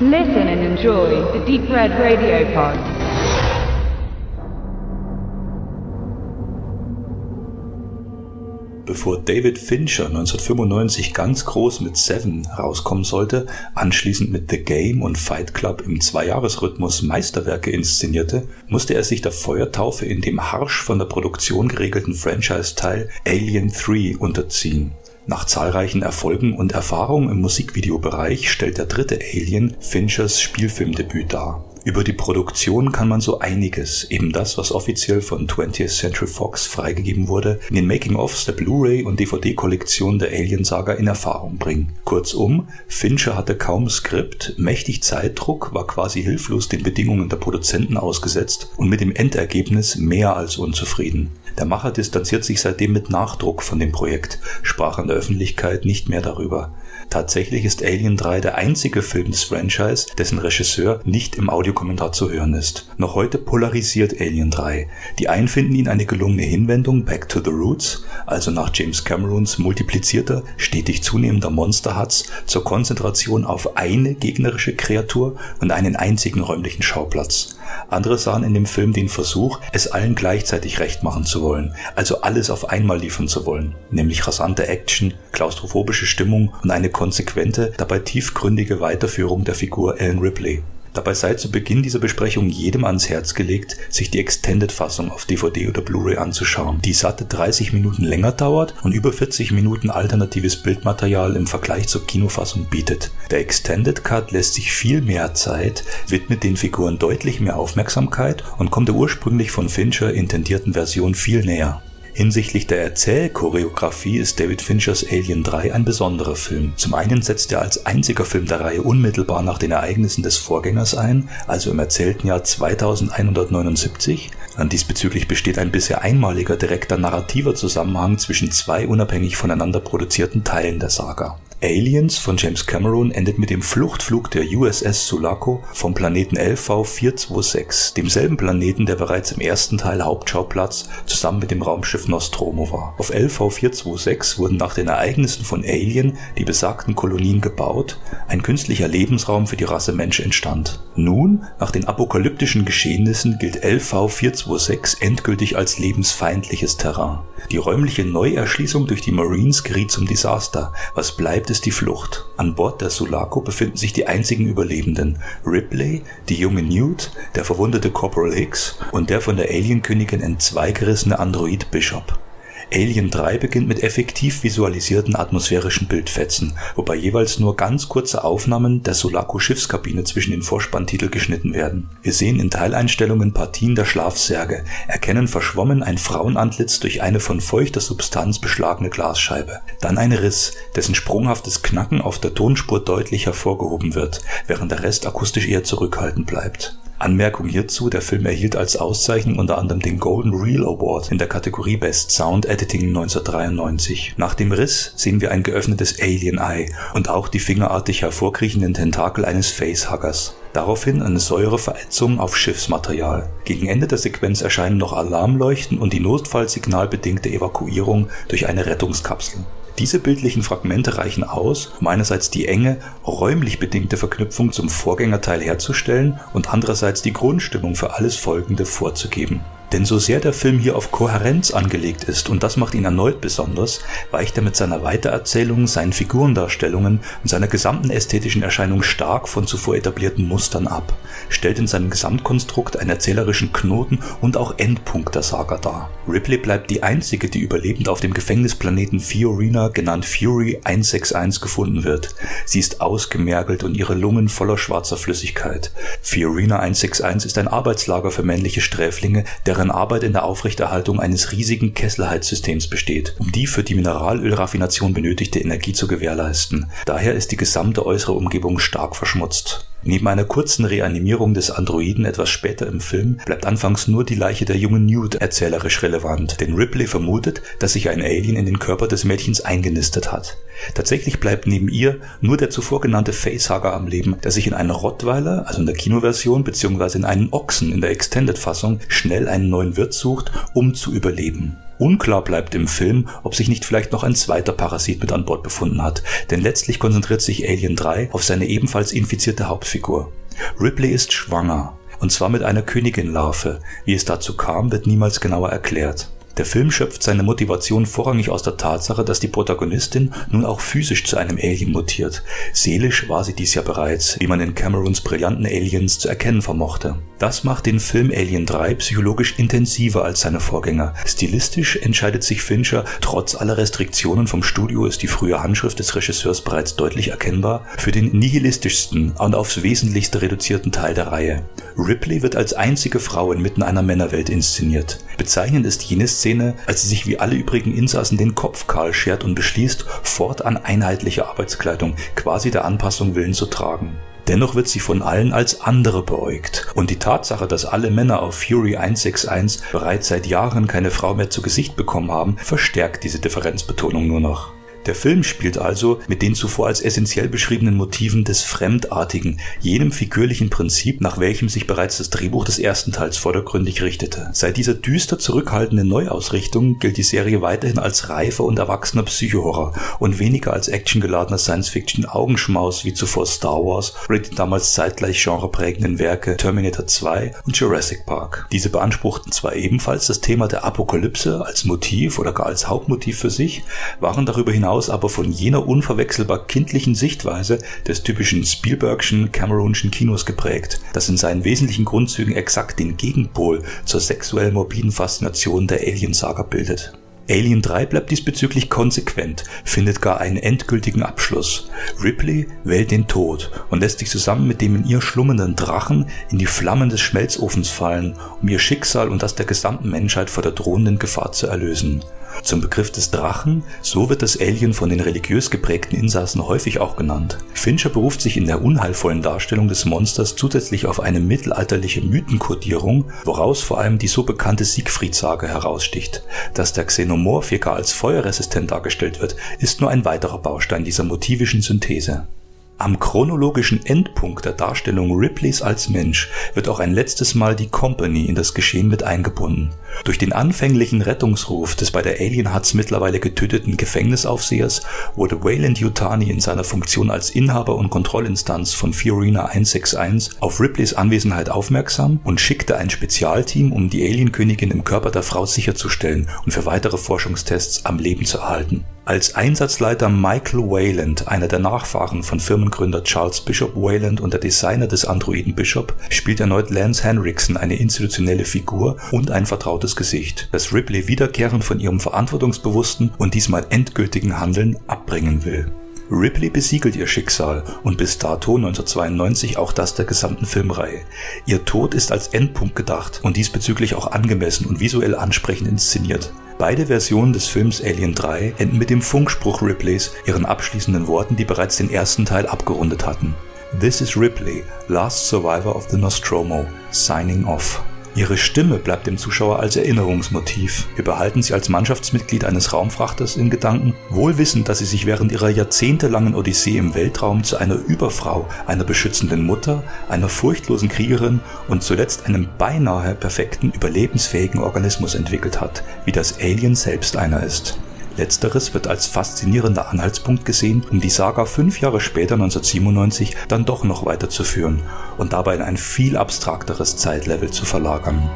Listen and enjoy the Deep Red Radio Pod. Bevor David Fincher 1995 ganz groß mit Seven rauskommen sollte, anschließend mit The Game und Fight Club im Zweijahresrhythmus Meisterwerke inszenierte, musste er sich der Feuertaufe in dem harsch von der Produktion geregelten Franchise-Teil Alien 3 unterziehen. Nach zahlreichen Erfolgen und Erfahrungen im Musikvideobereich stellt der dritte Alien Finchers Spielfilmdebüt dar. Über die Produktion kann man so einiges, eben das, was offiziell von 20th Century Fox freigegeben wurde, in den Making-ofs der Blu-ray und DVD-Kollektion der Alien-Saga in Erfahrung bringen. Kurzum, Fincher hatte kaum Skript, mächtig Zeitdruck, war quasi hilflos den Bedingungen der Produzenten ausgesetzt und mit dem Endergebnis mehr als unzufrieden. Der Macher distanziert sich seitdem mit Nachdruck von dem Projekt, sprach an der Öffentlichkeit nicht mehr darüber. Tatsächlich ist Alien 3 der einzige Film des Franchise, dessen Regisseur nicht im Audiokommentar zu hören ist. Noch heute polarisiert Alien 3. Die einen finden ihn eine gelungene Hinwendung Back to the Roots, also nach James Camerons multiplizierter, stetig zunehmender Monsterhatz zur Konzentration auf eine gegnerische Kreatur und einen einzigen räumlichen Schauplatz. Andere sahen in dem Film den Versuch, es allen gleichzeitig recht machen zu wollen, also alles auf einmal liefern zu wollen, nämlich rasante Action, klaustrophobische Stimmung und eine konsequente, dabei tiefgründige Weiterführung der Figur Ellen Ripley. Dabei sei zu Beginn dieser Besprechung jedem ans Herz gelegt, sich die Extended-Fassung auf DVD oder Blu-ray anzuschauen, die satte 30 Minuten länger dauert und über 40 Minuten alternatives Bildmaterial im Vergleich zur Kinofassung bietet. Der Extended Cut lässt sich viel mehr Zeit, widmet den Figuren deutlich mehr Aufmerksamkeit und kommt der ursprünglich von Fincher intendierten Version viel näher. Hinsichtlich der Erzählchoreografie ist David Finchers Alien 3 ein besonderer Film. Zum einen setzt er als einziger Film der Reihe unmittelbar nach den Ereignissen des Vorgängers ein, also im erzählten Jahr 2179. Diesbezüglich besteht ein bisher einmaliger direkter narrativer Zusammenhang zwischen zwei unabhängig voneinander produzierten Teilen der Saga. Aliens von James Cameron endet mit dem Fluchtflug der USS Sulaco vom Planeten LV-426, demselben Planeten, der bereits im ersten Teil Hauptschauplatz zusammen mit dem Raumschiff Nostromo war. Auf LV-426 wurden nach den Ereignissen von Alien die besagten Kolonien gebaut, ein künstlicher Lebensraum für die Rasse Mensch entstand. Nun, nach den apokalyptischen Geschehnissen gilt LV-426 endgültig als lebensfeindliches Terrain. Die räumliche Neuerschließung durch die Marines geriet zum Desaster. Was bleibt, ist die Flucht. An Bord der Sulaco befinden sich die einzigen Überlebenden. Ripley, die junge Newt, der verwundete Corporal Hicks und der von der Alienkönigin entzweigerissene Android Bishop. Alien 3 beginnt mit effektiv visualisierten atmosphärischen Bildfetzen, wobei jeweils nur ganz kurze Aufnahmen der Sulaco-Schiffskabine zwischen den Vorspanntitel geschnitten werden. Wir sehen in Teileinstellungen Partien der Schlafsärge, erkennen verschwommen ein Frauenantlitz durch eine von feuchter Substanz beschlagene Glasscheibe. Dann ein Riss, dessen sprunghaftes Knacken auf der Tonspur deutlich hervorgehoben wird, während der Rest akustisch eher zurückhaltend bleibt. Anmerkung hierzu, der Film erhielt als Auszeichnung unter anderem den Golden Reel Award in der Kategorie Best Sound Editing 1993. Nach dem Riss sehen wir ein geöffnetes Alien Eye und auch die fingerartig hervorkriechenden Tentakel eines Facehuggers. Daraufhin eine Säureverätzung auf Schiffsmaterial. Gegen Ende der Sequenz erscheinen noch Alarmleuchten und die notfallsignalbedingte Evakuierung durch eine Rettungskapsel. Diese bildlichen Fragmente reichen aus, um einerseits die enge, räumlich bedingte Verknüpfung zum Vorgängerteil herzustellen und andererseits die Grundstimmung für alles Folgende vorzugeben. Denn so sehr der Film hier auf Kohärenz angelegt ist, und das macht ihn erneut besonders, weicht er mit seiner Weitererzählung, seinen Figurendarstellungen und seiner gesamten ästhetischen Erscheinung stark von zuvor etablierten Mustern ab, stellt in seinem Gesamtkonstrukt einen erzählerischen Knoten und auch Endpunkt der Saga dar. Ripley bleibt die einzige, die überlebend auf dem Gefängnisplaneten Fiorina, genannt Fury 161, gefunden wird. Sie ist ausgemergelt und ihre Lungen voller schwarzer Flüssigkeit. Fiorina 161 ist ein Arbeitslager für männliche Sträflinge, deren deren Arbeit in der Aufrechterhaltung eines riesigen Kesselheizsystems besteht, um die für die Mineralölraffination benötigte Energie zu gewährleisten. Daher ist die gesamte äußere Umgebung stark verschmutzt. Neben einer kurzen Reanimierung des Androiden etwas später im Film bleibt anfangs nur die Leiche der jungen Newt erzählerisch relevant, denn Ripley vermutet, dass sich ein Alien in den Körper des Mädchens eingenistet hat. Tatsächlich bleibt neben ihr nur der zuvor genannte Facehugger am Leben, der sich in einer Rottweiler, also in der Kinoversion, beziehungsweise in einen Ochsen in der Extended-Fassung schnell einen neuen Wirt sucht, um zu überleben. Unklar bleibt im Film, ob sich nicht vielleicht noch ein zweiter Parasit mit an Bord befunden hat, denn letztlich konzentriert sich Alien 3 auf seine ebenfalls infizierte Hauptfigur. Ripley ist schwanger, und zwar mit einer Königinlarve. Wie es dazu kam, wird niemals genauer erklärt. Der Film schöpft seine Motivation vorrangig aus der Tatsache, dass die Protagonistin nun auch physisch zu einem Alien mutiert. Seelisch war sie dies ja bereits, wie man in Camerons brillanten Aliens zu erkennen vermochte. Das macht den Film Alien 3 psychologisch intensiver als seine Vorgänger. Stilistisch entscheidet sich Fincher, trotz aller Restriktionen vom Studio ist die frühe Handschrift des Regisseurs bereits deutlich erkennbar, für den nihilistischsten und aufs Wesentlichste reduzierten Teil der Reihe. Ripley wird als einzige Frau inmitten einer Männerwelt inszeniert. Bezeichnend ist jene Szene, als sie sich wie alle übrigen Insassen den Kopf kahl schert und beschließt, fortan einheitliche Arbeitskleidung quasi der Anpassung willen zu tragen. Dennoch wird sie von allen als andere beäugt. Und die Tatsache, dass alle Männer auf Fury 161 bereits seit Jahren keine Frau mehr zu Gesicht bekommen haben, verstärkt diese Differenzbetonung nur noch. Der Film spielt also mit den zuvor als essentiell beschriebenen Motiven des Fremdartigen, jenem figürlichen Prinzip, nach welchem sich bereits das Drehbuch des ersten Teils vordergründig richtete. Seit dieser düster zurückhaltenden Neuausrichtung gilt die Serie weiterhin als reifer und erwachsener Psychohorror und weniger als actiongeladener Science-Fiction-Augenschmaus wie zuvor Star Wars oder die damals zeitgleich genreprägenden Werke Terminator 2 und Jurassic Park. Diese beanspruchten zwar ebenfalls das Thema der Apokalypse als Motiv oder gar als Hauptmotiv für sich, waren darüber hinaus hinaus aber von jener unverwechselbar kindlichen Sichtweise des typischen Spielbergschen Cameronschen Kinos geprägt, das in seinen wesentlichen Grundzügen exakt den Gegenpol zur sexuell morbiden Faszination der Alien-Saga bildet. Alien 3 bleibt diesbezüglich konsequent, findet gar einen endgültigen Abschluss. Ripley wählt den Tod und lässt sich zusammen mit dem in ihr schlummernden Drachen in die Flammen des Schmelzofens fallen, um ihr Schicksal und das der gesamten Menschheit vor der drohenden Gefahr zu erlösen. Zum Begriff des Drachen, so wird das Alien von den religiös geprägten Insassen häufig auch genannt. Fincher beruft sich in der unheilvollen Darstellung des Monsters zusätzlich auf eine mittelalterliche Mythenkodierung, woraus vor allem die so bekannte Siegfried-Sage heraussticht. Dass der Xenomorphiker als feuerresistent dargestellt wird, ist nur ein weiterer Baustein dieser motivischen Synthese. Am chronologischen Endpunkt der Darstellung Ripleys als Mensch wird auch ein letztes Mal die Company in das Geschehen mit eingebunden. Durch den anfänglichen Rettungsruf des bei der Alien Huts mittlerweile getöteten Gefängnisaufsehers wurde Wayland Yutani in seiner Funktion als Inhaber und Kontrollinstanz von Fiorina 161 auf Ripleys Anwesenheit aufmerksam und schickte ein Spezialteam, um die Alienkönigin im Körper der Frau sicherzustellen und für weitere Forschungstests am Leben zu erhalten. Als Einsatzleiter Michael Wayland, einer der Nachfahren von Firmengründer Charles Bishop Wayland und der Designer des Androiden Bishop, spielt erneut Lance Henriksen eine institutionelle Figur und ein vertrautes Gesicht, das Ripley wiederkehrend von ihrem verantwortungsbewussten und diesmal endgültigen Handeln abbringen will. Ripley besiegelt ihr Schicksal und bis dato 1992 auch das der gesamten Filmreihe. Ihr Tod ist als Endpunkt gedacht und diesbezüglich auch angemessen und visuell ansprechend inszeniert. Beide Versionen des Films Alien 3 enden mit dem Funkspruch Ripleys, ihren abschließenden Worten, die bereits den ersten Teil abgerundet hatten. This is Ripley, last survivor of the Nostromo, signing off. Ihre Stimme bleibt dem Zuschauer als Erinnerungsmotiv. Wir behalten sie als Mannschaftsmitglied eines Raumfrachters in Gedanken, wohl wissend, dass sie sich während ihrer jahrzehntelangen Odyssee im Weltraum zu einer Überfrau, einer beschützenden Mutter, einer furchtlosen Kriegerin und zuletzt einem beinahe perfekten, überlebensfähigen Organismus entwickelt hat, wie das Alien selbst einer ist. Letzteres wird als faszinierender Anhaltspunkt gesehen, um die Saga fünf Jahre später 1997 dann doch noch weiterzuführen und dabei in ein viel abstrakteres Zeitlevel zu verlagern.